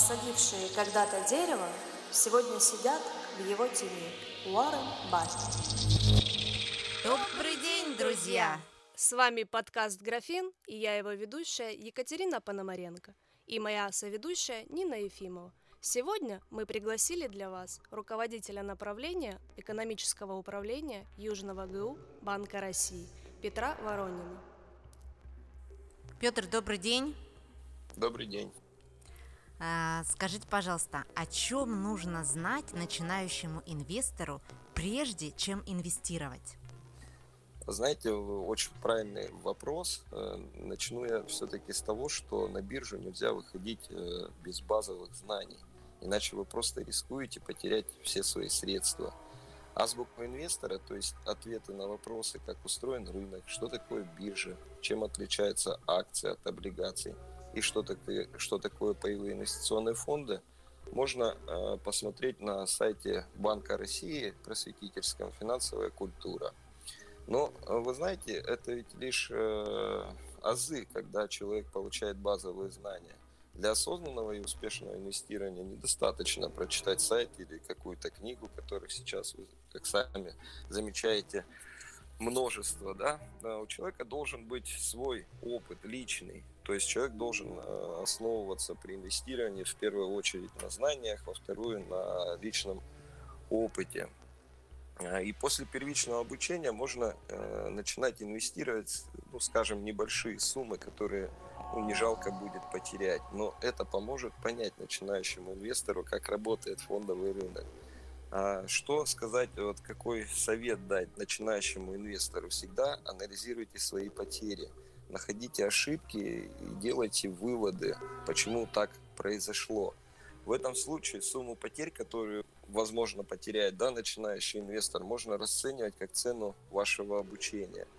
посадившие когда-то дерево, сегодня сидят в его тени. Уоррен Баффет. Добрый день, друзья! С вами подкаст «Графин» и я его ведущая Екатерина Пономаренко и моя соведущая Нина Ефимова. Сегодня мы пригласили для вас руководителя направления экономического управления Южного ГУ Банка России Петра Воронина. Петр, добрый день. Добрый день. А, скажите, пожалуйста, о чем нужно знать начинающему инвестору, прежде чем инвестировать? Знаете, очень правильный вопрос. Э, начну я все-таки с того, что на биржу нельзя выходить э, без базовых знаний. Иначе вы просто рискуете потерять все свои средства. Азбуку инвестора, то есть ответы на вопросы, как устроен рынок, что такое биржа, чем отличается акция от облигаций и что такое, что такое паевые инвестиционные фонды, можно э, посмотреть на сайте Банка России просветительском «Финансовая культура». Но вы знаете, это ведь лишь э, азы, когда человек получает базовые знания. Для осознанного и успешного инвестирования недостаточно прочитать сайт или какую-то книгу, которых сейчас вы, как сами замечаете, множество, да, у человека должен быть свой опыт личный, то есть человек должен э, основываться при инвестировании в первую очередь на знаниях, во вторую на личном опыте. А, и после первичного обучения можно э, начинать инвестировать, ну, скажем, небольшие суммы, которые ну, не жалко будет потерять. Но это поможет понять начинающему инвестору, как работает фондовый рынок. А что сказать, вот какой совет дать начинающему инвестору? Всегда анализируйте свои потери, находите ошибки и делайте выводы, почему так произошло. В этом случае сумму потерь, которую, возможно, потеряет да, начинающий инвестор, можно расценивать как цену вашего обучения –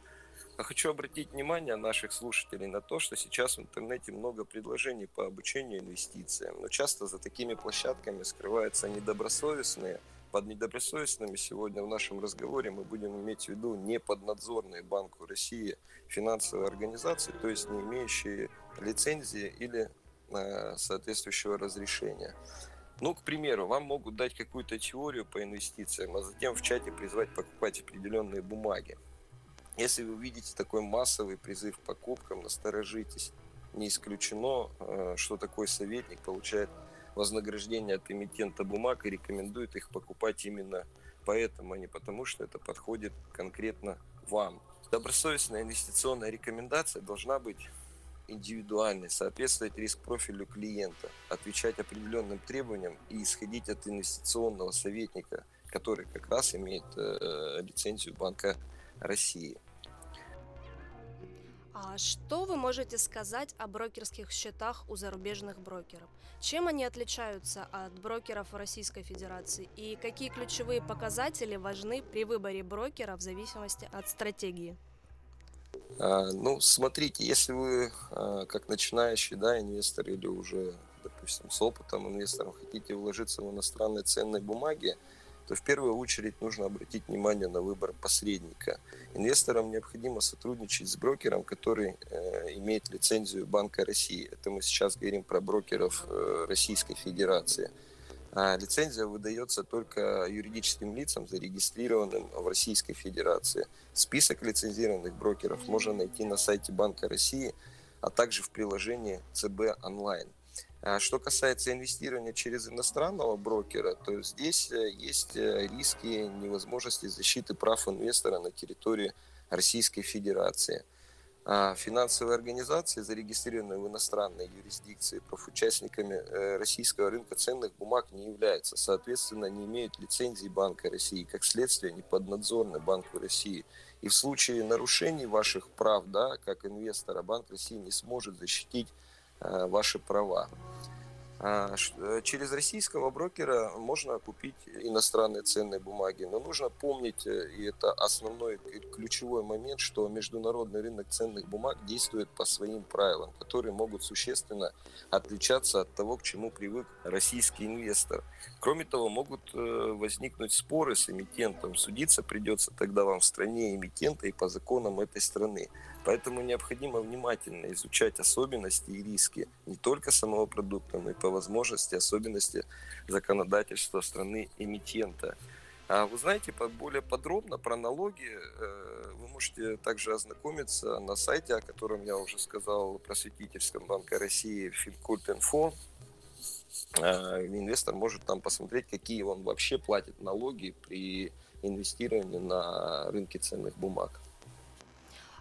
Хочу обратить внимание наших слушателей на то, что сейчас в интернете много предложений по обучению инвестициям, но часто за такими площадками скрываются недобросовестные. Под недобросовестными сегодня в нашем разговоре мы будем иметь в виду не поднадзорные Банку России финансовые организации, то есть не имеющие лицензии или э, соответствующего разрешения. Ну, к примеру, вам могут дать какую-то теорию по инвестициям, а затем в чате призвать покупать определенные бумаги. Если вы видите такой массовый призыв к покупкам, насторожитесь. Не исключено, э, что такой советник получает вознаграждение от эмитента бумаг и рекомендует их покупать именно поэтому, а не потому, что это подходит конкретно вам. Добросовестная инвестиционная рекомендация должна быть индивидуальной, соответствовать риск-профилю клиента, отвечать определенным требованиям и исходить от инвестиционного советника, который как раз имеет э, лицензию Банка России. А что вы можете сказать о брокерских счетах у зарубежных брокеров? Чем они отличаются от брокеров Российской Федерации и какие ключевые показатели важны при выборе брокера в зависимости от стратегии? А, ну, смотрите, если вы а, как начинающий да, инвестор или уже, допустим, с опытом инвестором хотите вложиться в иностранные ценные бумаги, то в первую очередь нужно обратить внимание на выбор посредника. Инвесторам необходимо сотрудничать с брокером, который э, имеет лицензию Банка России. Это мы сейчас говорим про брокеров э, Российской Федерации. А лицензия выдается только юридическим лицам, зарегистрированным в Российской Федерации. Список лицензированных брокеров можно найти на сайте Банка России, а также в приложении ЦБ онлайн. А что касается инвестирования через иностранного брокера, то здесь э, есть э, риски невозможности защиты прав инвестора на территории Российской Федерации. А финансовые организации, зарегистрированные в иностранной юрисдикции, профучастниками э, российского рынка ценных бумаг не являются, соответственно, не имеют лицензии Банка России, как следствие, не поднадзорны Банку России. И в случае нарушений ваших прав, да, как инвестора, Банк России не сможет защитить ваши права. А, э, через российского брокера можно купить иностранные ценные бумаги, но нужно помнить, э, и это основной ключевой момент, что международный рынок ценных бумаг действует по своим правилам, которые могут существенно отличаться от того, к чему привык российский инвестор. Кроме того, могут возникнуть споры с эмитентом. Судиться придется тогда вам в стране эмитента и по законам этой страны. Поэтому необходимо внимательно изучать особенности и риски не только самого продукта, но и по возможности, особенности законодательства страны эмитента. А вы знаете, более подробно про налоги э, вы можете также ознакомиться на сайте, о котором я уже сказал, просветительском Банка России Финкульт.инфо. Э, инвестор может там посмотреть, какие он вообще платит налоги при инвестировании на рынке ценных бумаг.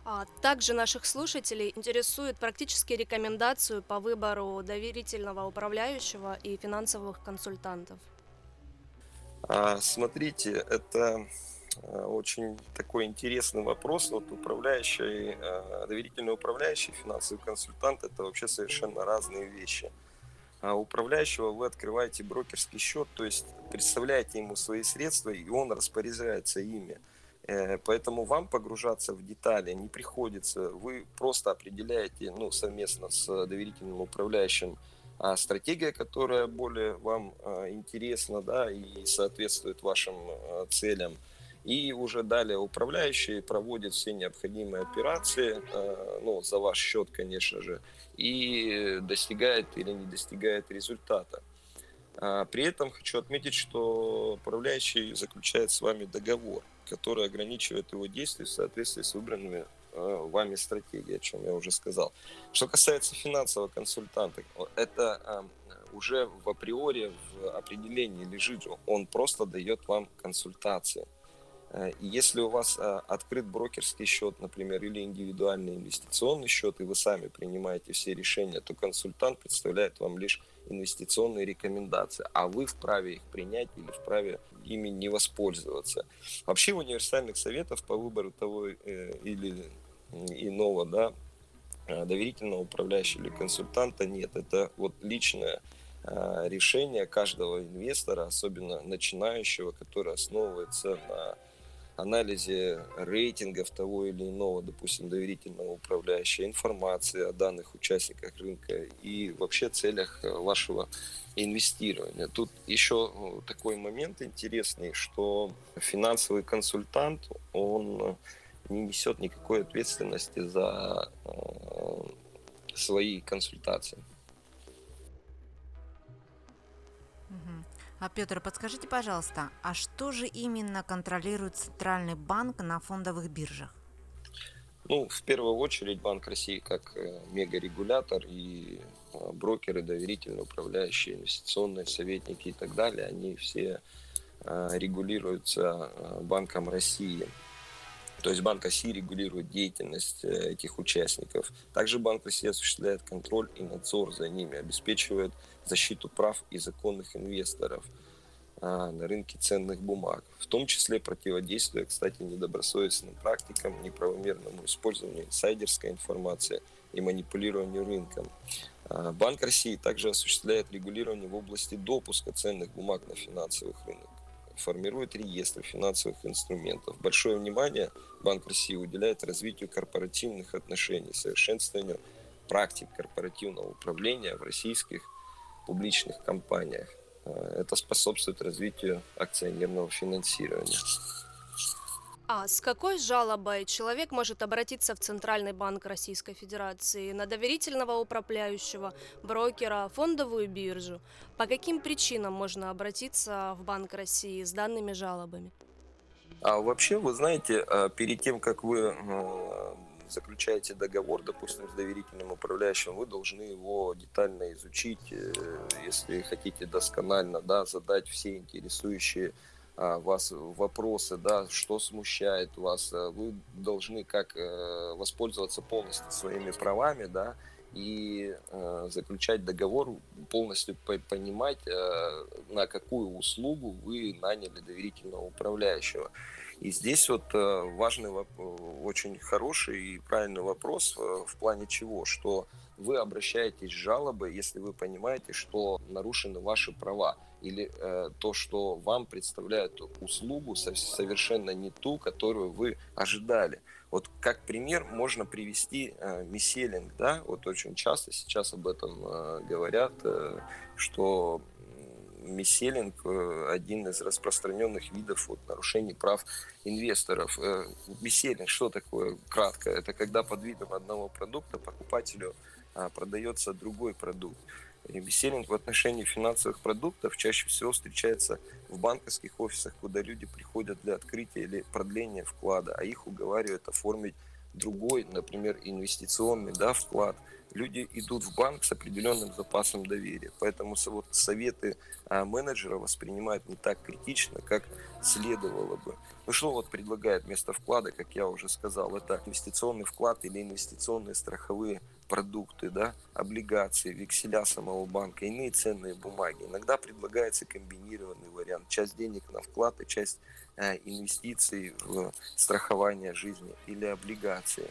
А также наших слушателей интересует практические рекомендации по выбору доверительного управляющего и финансовых консультантов. А, смотрите, это а, очень такой интересный вопрос. Вот управляющий, а, доверительный управляющий, финансовый консультант – это вообще совершенно разные вещи. А управляющего вы открываете брокерский счет, то есть представляете ему свои средства, и он распоряжается ими. Э, поэтому вам погружаться в детали не приходится. Вы просто определяете ну, совместно с доверительным управляющим а стратегия, которая более вам а, интересна да, и соответствует вашим а, целям. И уже далее управляющий проводит все необходимые операции, ну, за ваш счет, конечно же, и достигает или не достигает результата. При этом хочу отметить, что управляющий заключает с вами договор, который ограничивает его действия в соответствии с выбранными Э, вами стратегии, о чем я уже сказал. Что касается финансового консультанта, это эм, уже в априори в определении лежит, он просто дает вам консультации. Э, если у вас э, открыт брокерский счет, например, или индивидуальный инвестиционный счет, и вы сами принимаете все решения, то консультант представляет вам лишь инвестиционные рекомендации, а вы вправе их принять или вправе ими не воспользоваться. Вообще универсальных советов по выбору того или иного, да, э, доверительного управляющего или консультанта нет. Это вот личное э, решение каждого инвестора, особенно начинающего, который основывается на анализе рейтингов того или иного, допустим, доверительного управляющего, информации о данных участниках рынка и вообще целях э, вашего инвестирования. Тут еще такой момент интересный, что финансовый консультант, он не несет никакой ответственности за э, свои консультации. А Петр, подскажите, пожалуйста, а что же именно контролирует Центральный банк на фондовых биржах? Ну, в первую очередь Банк России как э, мегарегулятор и э, брокеры, доверительные, управляющие, инвестиционные советники и так далее, они все э, регулируются Банком России. То есть Банк России регулирует деятельность э, этих участников. Также Банк России осуществляет контроль и надзор за ними, обеспечивает защиту прав и законных инвесторов а, на рынке ценных бумаг, в том числе противодействуя, кстати, недобросовестным практикам, неправомерному использованию инсайдерской информации и манипулированию рынком. А, Банк России также осуществляет регулирование в области допуска ценных бумаг на финансовых рынок формирует реестр финансовых инструментов. Большое внимание Банк России уделяет развитию корпоративных отношений, совершенствованию практик корпоративного управления в российских публичных компаниях. Э, это способствует развитию акционерного финансирования. А с какой жалобой человек может обратиться в Центральный банк Российской Федерации, на доверительного управляющего, брокера, фондовую биржу? По каким причинам можно обратиться в Банк России с данными жалобами? А вообще, вы знаете, а, перед тем, как вы заключаете договор, допустим, с доверительным управляющим, вы должны его детально изучить, э, если хотите досконально, да, задать все интересующие а, вас вопросы, да, что смущает вас, э, вы должны как э, воспользоваться полностью своими правами, да, и э, заключать договор, полностью понимать, э, на какую услугу вы наняли доверительного управляющего. И здесь вот э, важный, очень хороший и правильный вопрос э, в плане чего, что вы обращаетесь с жалобой, если вы понимаете, что нарушены ваши права или э, то, что вам представляют услугу совершенно не ту, которую вы ожидали. Вот как пример можно привести э, миселинг, да, вот очень часто сейчас об этом э, говорят, э, что миселинг э, один из распространенных видов вот, нарушений прав инвесторов. Э, миселинг что такое кратко? Это когда под видом одного продукта покупателю а, продается другой продукт. И беселинг в отношении финансовых продуктов чаще всего встречается в банковских офисах, куда люди приходят для открытия или продления вклада, а их уговаривают оформить другой, например, инвестиционный да, вклад – люди идут в банк с определенным запасом доверия. Поэтому вот советы а, менеджера воспринимают не так критично, как следовало бы. Ну что вот предлагает вместо вклада, как я уже сказал, это инвестиционный вклад или инвестиционные страховые продукты, да, облигации, векселя самого банка, иные ценные бумаги. Иногда предлагается комбинированный вариант. Часть денег на вклад и часть э, инвестиций в страхование жизни или облигации.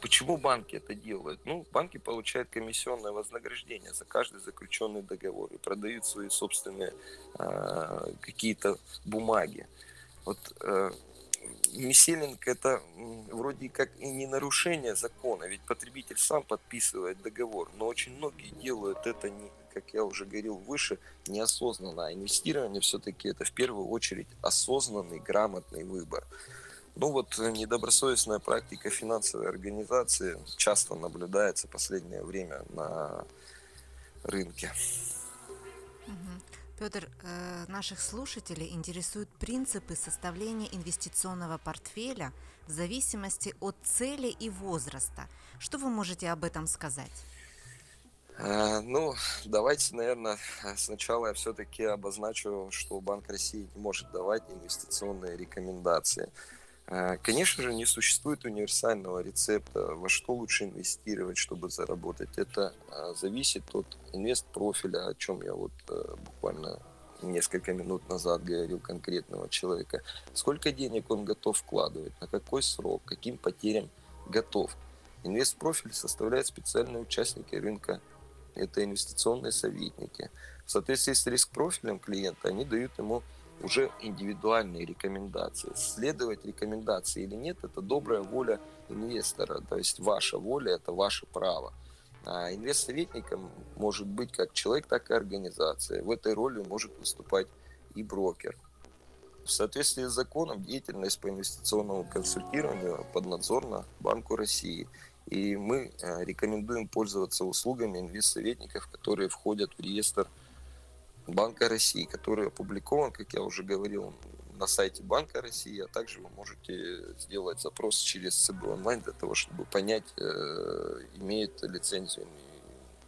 Почему банки это делают? Ну, банки получают комиссионное вознаграждение за каждый заключенный договор и продают свои собственные э, какие-то бумаги. Вот э, миселинг это вроде как и не нарушение закона, ведь потребитель сам подписывает договор, но очень многие делают это не, как я уже говорил выше, неосознанно. А инвестирование все-таки это в первую очередь осознанный, грамотный выбор. Ну вот э, недобросовестная практика финансовой организации часто наблюдается в последнее время на рынке. Петр, э, наших слушателей интересуют принципы составления инвестиционного портфеля в зависимости от цели и возраста. Что вы можете об этом сказать? Э, ну, давайте, наверное, сначала я все-таки обозначу, что Банк России не может давать инвестиционные рекомендации. Э, конечно же, не существует универсального рецепта, во что лучше инвестировать, чтобы заработать. Это э, зависит от инвест-профиля, о чем я вот э, буквально несколько минут назад говорил конкретного человека. Сколько денег он готов вкладывать, на какой срок, каким потерям готов. Инвест-профиль составляет специальные участники рынка. Это инвестиционные советники. В соответствии с риск-профилем клиента они дают ему уже индивидуальные рекомендации. Следовать рекомендации или нет, это добрая воля инвестора, то есть ваша воля – это ваше право. А инвест-советником может быть как человек, так и организация. В этой роли может выступать и брокер. В соответствии с законом деятельность по инвестиционному консультированию поднадзорна Банку России. И мы э, рекомендуем пользоваться услугами инвест-советников, которые входят в реестр Банка России, который опубликован, как я уже говорил, на сайте Банка России, а также вы можете сделать запрос через ЦБ онлайн для того, чтобы понять, э, имеет лицензию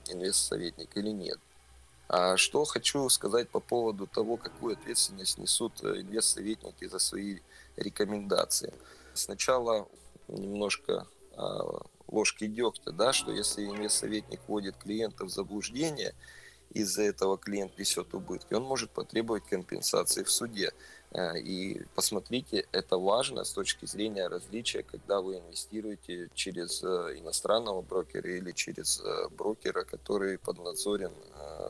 инвест-советник или нет. А что хочу сказать по поводу того, какую ответственность несут э, инвест-советники за свои рекомендации. Сначала немножко а, ложки дегтя, да, что если инвест-советник вводит клиента в заблуждение – из-за этого клиент несет убытки, он может потребовать компенсации в суде. Э, и посмотрите, это важно с точки зрения различия, когда вы инвестируете через э, иностранного брокера или через э, брокера, который поднадзорен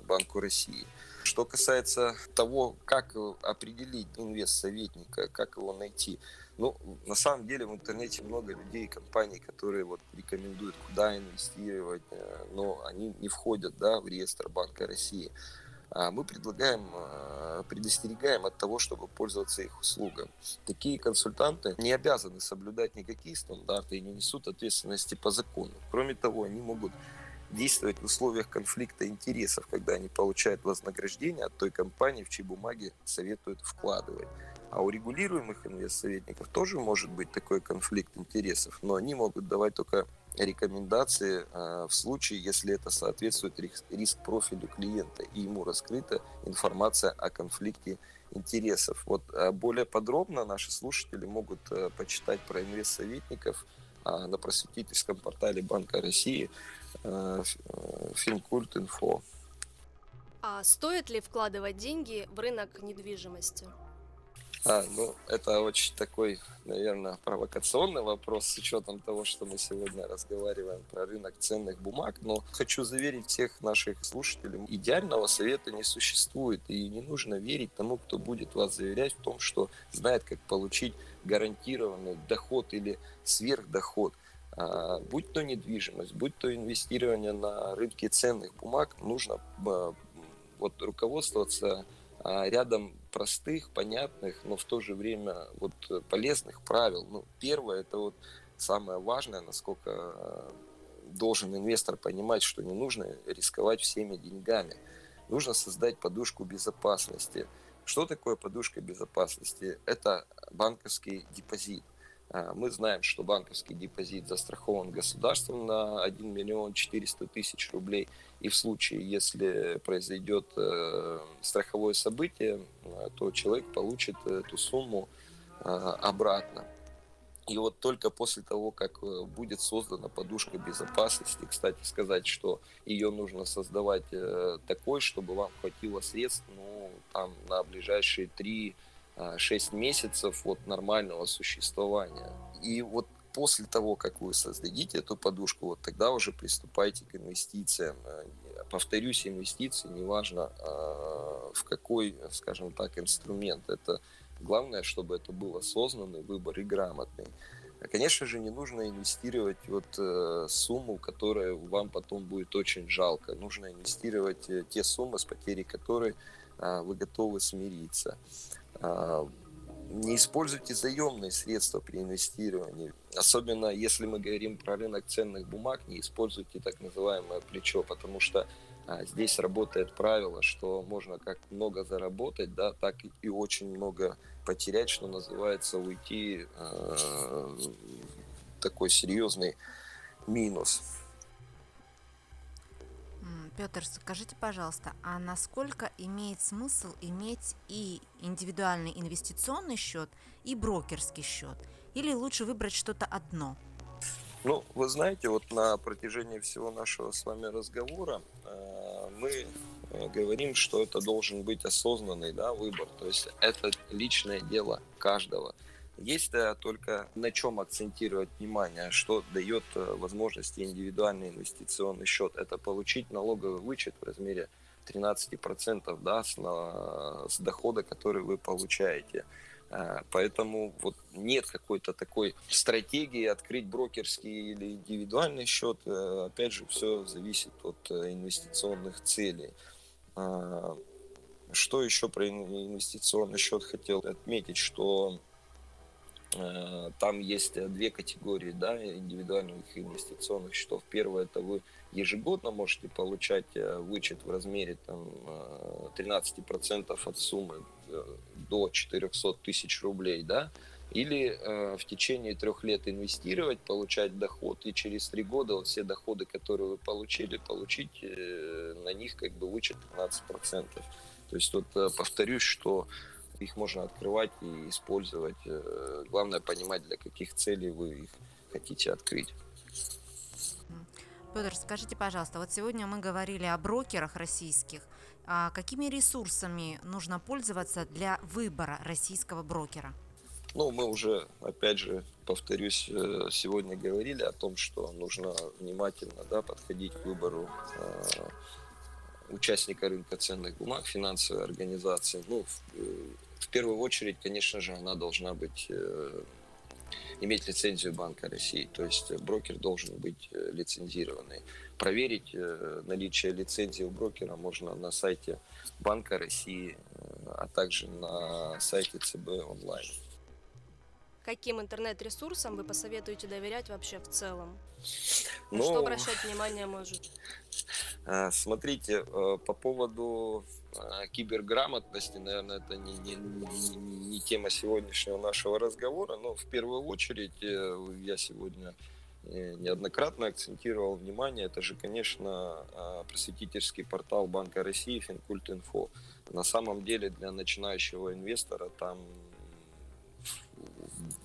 Банку России. Что касается того, как определить инвест-советника, как его найти, ну, на самом деле в интернете много людей компаний, которые вот рекомендуют, куда инвестировать, но они не входят да, в реестр Банка России. А мы предлагаем, э, предостерегаем от того, чтобы пользоваться их услугами. Такие консультанты не обязаны соблюдать никакие стандарты и не несут ответственности по закону. Кроме того, они могут действовать в условиях конфликта интересов, когда они получают вознаграждение от той компании, в чьи бумаги советуют вкладывать. А у регулируемых инвестсоветников тоже может быть такой конфликт интересов, но они могут давать только рекомендации э, в случае, если это соответствует риск-профилю клиента и ему раскрыта информация о конфликте интересов. Вот э, более подробно наши слушатели могут э, почитать про инвестсоветников на просветительском портале Банка России Финкульт.инфо. А стоит ли вкладывать деньги в рынок недвижимости? А, ну, это очень такой, наверное, провокационный вопрос с учетом того, что мы сегодня разговариваем про рынок ценных бумаг. Но хочу заверить всех наших слушателей, идеального совета не существует. И не нужно верить тому, кто будет вас заверять в том, что знает, как получить гарантированный доход или сверхдоход. А, будь то недвижимость, будь то инвестирование на рынке ценных бумаг, нужно а, вот руководствоваться а, рядом простых, понятных, но в то же время вот полезных правил. Ну, первое, это вот самое важное, насколько должен инвестор понимать, что не нужно рисковать всеми деньгами. Нужно создать подушку безопасности. Что такое подушка безопасности? Это банковский депозит. А, мы знаем, что банковский депозит застрахован государством на 1 миллион 400 тысяч рублей. И в случае, если произойдет э, страховое событие, э, то человек получит эту сумму э, обратно. И вот только после того, как будет создана подушка безопасности, кстати сказать, что ее нужно создавать такой, чтобы вам хватило средств ну, там, на ближайшие три 6 месяцев от нормального существования. И вот после того, как вы создадите эту подушку, вот тогда уже приступайте к инвестициям. Повторюсь, инвестиции, неважно а, в какой, скажем так, инструмент. Это главное, чтобы это был осознанный выбор и грамотный. Конечно же, не нужно инвестировать вот э, сумму, которая вам потом будет очень жалко. Нужно инвестировать э, те суммы, с потерей которой э, вы готовы смириться. А, не используйте заемные средства при инвестировании. Особенно если мы говорим про рынок ценных бумаг, не используйте так называемое плечо, потому что а, здесь работает правило, что можно как много заработать, да, так и очень много потерять, что называется, уйти э, такой серьезный минус. Петр, скажите, пожалуйста, а насколько имеет смысл иметь и индивидуальный инвестиционный счет, и брокерский счет? Или лучше выбрать что-то одно? Ну, вы знаете, вот на протяжении всего нашего с вами разговора э, мы э, говорим, что это должен быть осознанный да, выбор. То есть это личное дело каждого. Есть только на чем акцентировать внимание, что дает э, возможность индивидуальный инвестиционный счет. Это получить налоговый вычет в размере 13% да, с, на, с дохода, который вы получаете. Э, поэтому вот нет какой-то такой стратегии открыть брокерский или индивидуальный счет. Э, опять же, все зависит от инвестиционных целей. Что еще про инвестиционный счет хотел отметить, что Э, там есть две категории да, индивидуальных инвестиционных счетов. Первое, это вы ежегодно можете получать э, вычет в размере там, 13% э, от суммы до 400 тысяч рублей, да, или э, в течение трех лет инвестировать, получать доход, и через три года все доходы, которые вы получили, получить э, на них как бы вычет 15%. То есть вот э, повторюсь, что их можно открывать и использовать. Э, главное понимать, для каких целей вы их хотите открыть. Петр, скажите, пожалуйста, вот сегодня мы говорили о брокерах российских. А какими ресурсами нужно пользоваться для выбора российского брокера? Ну, мы уже, опять же, повторюсь, э, сегодня говорили о том, что нужно внимательно да, подходить к выбору э, участника рынка ценных бумаг, финансовой организации. Ну, в первую очередь, конечно же, она должна быть э, иметь лицензию Банка России, то есть брокер должен быть э, лицензированный. Проверить э, наличие лицензии у брокера можно на сайте Банка России, а также на сайте ЦБ онлайн. Каким интернет-ресурсам вы посоветуете доверять вообще в целом? Ну, что обращать внимание может? Смотрите, по поводу а, киберграмотности, наверное, это не, не, не, не тема сегодняшнего нашего разговора, но в первую очередь э, я сегодня э, неоднократно акцентировал внимание, это же, конечно, а, просветительский портал Банка России Финкульт.инфо. На самом деле для начинающего инвестора там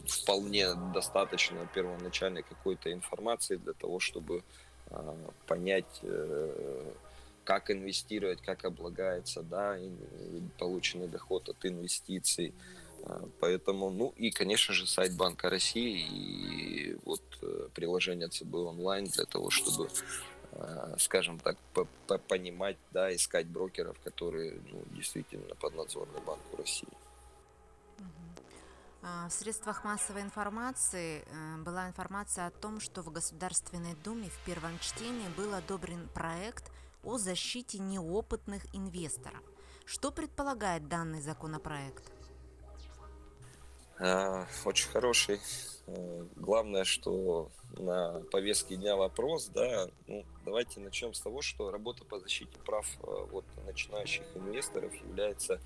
вполне достаточно первоначальной какой-то информации для того, чтобы а, понять э, как инвестировать, как облагается, да, полученный доход от инвестиций. А, поэтому, ну и, конечно же, сайт Банка России и вот э, приложение ЦБ онлайн для того, чтобы, а, скажем так, понимать, да, искать брокеров, которые ну, действительно поднадзорны Банку России. А, в средствах массовой информации э, была информация о том, что в Государственной Думе в первом чтении был одобрен проект о защите неопытных инвесторов. Что предполагает данный законопроект? А, очень хороший Э, главное, что на повестке дня вопрос, да, ну, давайте начнем с того, что работа по защите прав э, вот, начинающих инвесторов является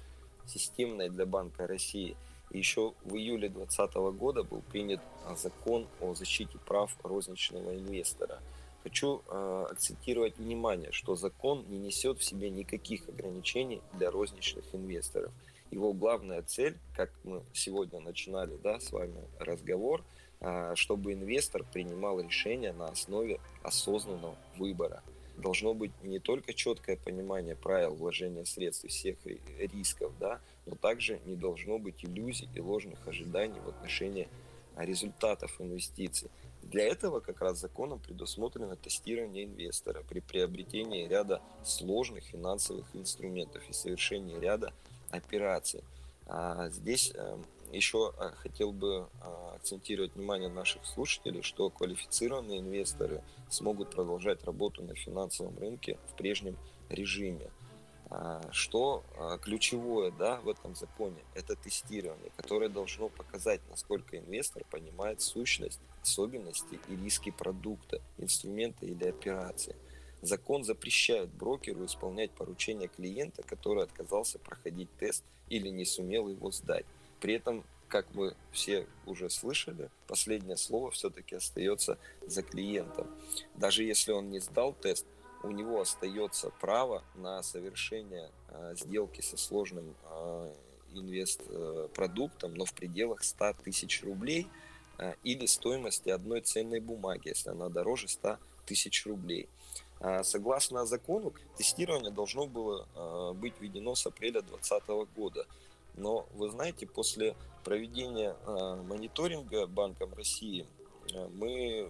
системной для Банка России. И еще в июле 2020 года был принят закон о защите прав розничного инвестора. Хочу э, акцентировать внимание, что закон не несет в себе никаких ограничений для розничных инвесторов – его главная цель, как мы сегодня начинали да, с вами разговор, а, чтобы инвестор принимал решения на основе осознанного выбора. Должно быть не только четкое понимание правил вложения средств и всех рисков, да, но также не должно быть иллюзий и ложных ожиданий в отношении результатов инвестиций. Для этого как раз законом предусмотрено тестирование инвестора при приобретении ряда сложных финансовых инструментов и совершении ряда операций. А здесь эм, еще э, хотел бы а, акцентировать внимание наших слушателей, что квалифицированные инвесторы смогут продолжать работу на финансовом рынке в прежнем режиме. А, что а, ключевое да, в этом законе? Это тестирование, которое должно показать, насколько инвестор понимает сущность, особенности и риски продукта, инструмента или операции. Закон запрещает брокеру исполнять поручения клиента, который отказался проходить тест или не сумел его сдать. При этом, как мы все уже слышали, последнее слово все-таки остается за клиентом. Даже если он не сдал тест, у него остается право на совершение э, сделки со сложным э, инвест-продуктом, но в пределах 100 тысяч рублей э, или стоимости одной ценной бумаги, если она дороже 100 тысяч рублей. А, согласно закону, тестирование должно было быть введено с апреля 2020 года. Но вы знаете, после проведения мониторинга Банком России мы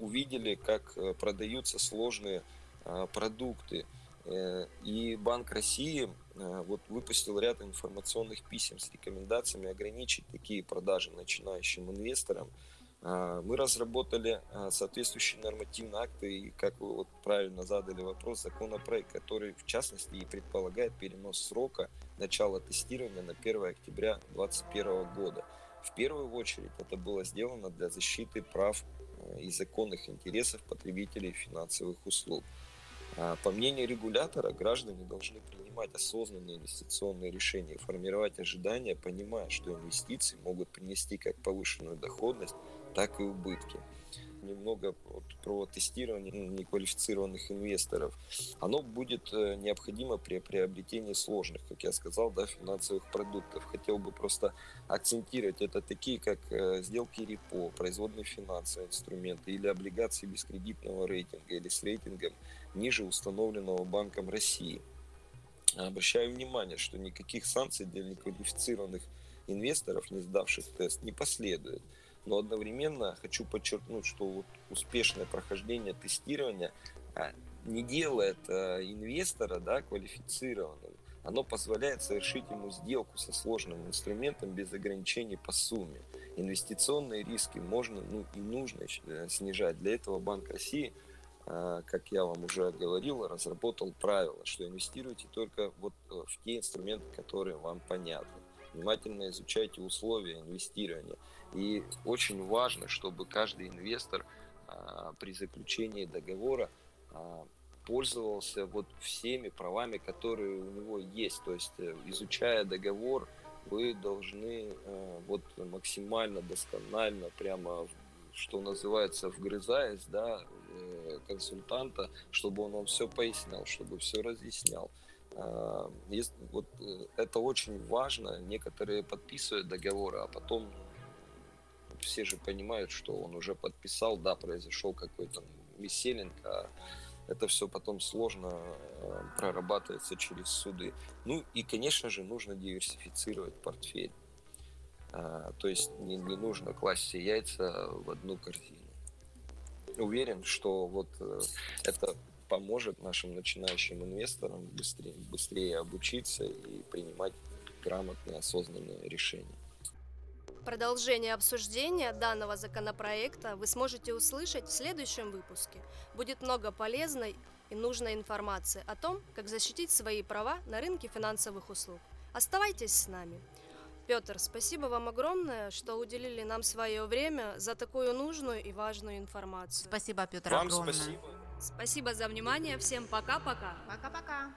увидели, как э, продаются сложные продукты. Э, и Банк России э, вот выпустил ряд информационных писем с рекомендациями ограничить такие продажи начинающим инвесторам – мы разработали соответствующие нормативные акты и, как вы вот правильно задали вопрос, законопроект, который в частности и предполагает перенос срока начала тестирования на 1 октября 2021 года. В первую очередь это было сделано для защиты прав э, и законных интересов потребителей финансовых услуг. А, по мнению регулятора, граждане должны принимать осознанные инвестиционные решения формировать ожидания, понимая, что инвестиции могут принести как повышенную доходность, так и убытки. Немного вот про тестирование неквалифицированных инвесторов. Оно будет э, необходимо при приобретении сложных, как я сказал, да, финансовых продуктов. Хотел бы просто акцентировать, это такие, как э, сделки репо, производные финансовые инструменты или облигации без кредитного рейтинга или с рейтингом ниже установленного Банком России. Обращаю внимание, что никаких санкций для неквалифицированных инвесторов, не сдавших тест, не последует но одновременно хочу подчеркнуть, что вот успешное прохождение тестирования а, не делает а, инвестора да, квалифицированным. Оно позволяет совершить ему сделку со сложным инструментом без ограничений по сумме. Инвестиционные риски можно ну, и нужно э, снижать. Для этого Банк России, а, как я вам уже говорил, разработал правило, что инвестируйте только вот э, в те инструменты, которые вам понятны. Внимательно изучайте условия инвестирования – и очень важно, чтобы каждый инвестор а, при заключении договора а, пользовался вот всеми правами, которые у него есть. То есть, э, изучая договор, вы должны э, вот максимально досконально, прямо, что называется, вгрызаясь, да, э, консультанта, чтобы он вам все пояснял, чтобы все разъяснял. А, есть, вот это очень важно. Некоторые подписывают договоры, а потом все же понимают, что он уже подписал, да, произошел какой-то мисселинг, а это все потом сложно э, прорабатывается через суды. Ну и, конечно же, нужно диверсифицировать портфель. А, то есть не, не нужно класть все яйца в одну корзину. Уверен, что вот э, это поможет нашим начинающим инвесторам быстрее, быстрее обучиться и принимать грамотные, осознанные решения. Продолжение обсуждения данного законопроекта вы сможете услышать в следующем выпуске. Будет много полезной и нужной информации о том, как защитить свои права на рынке финансовых услуг. Оставайтесь с нами. Петр, спасибо вам огромное, что уделили нам свое время за такую нужную и важную информацию. Спасибо, Петр, Вам огромное. спасибо. Спасибо за внимание. Всем пока-пока. Пока-пока.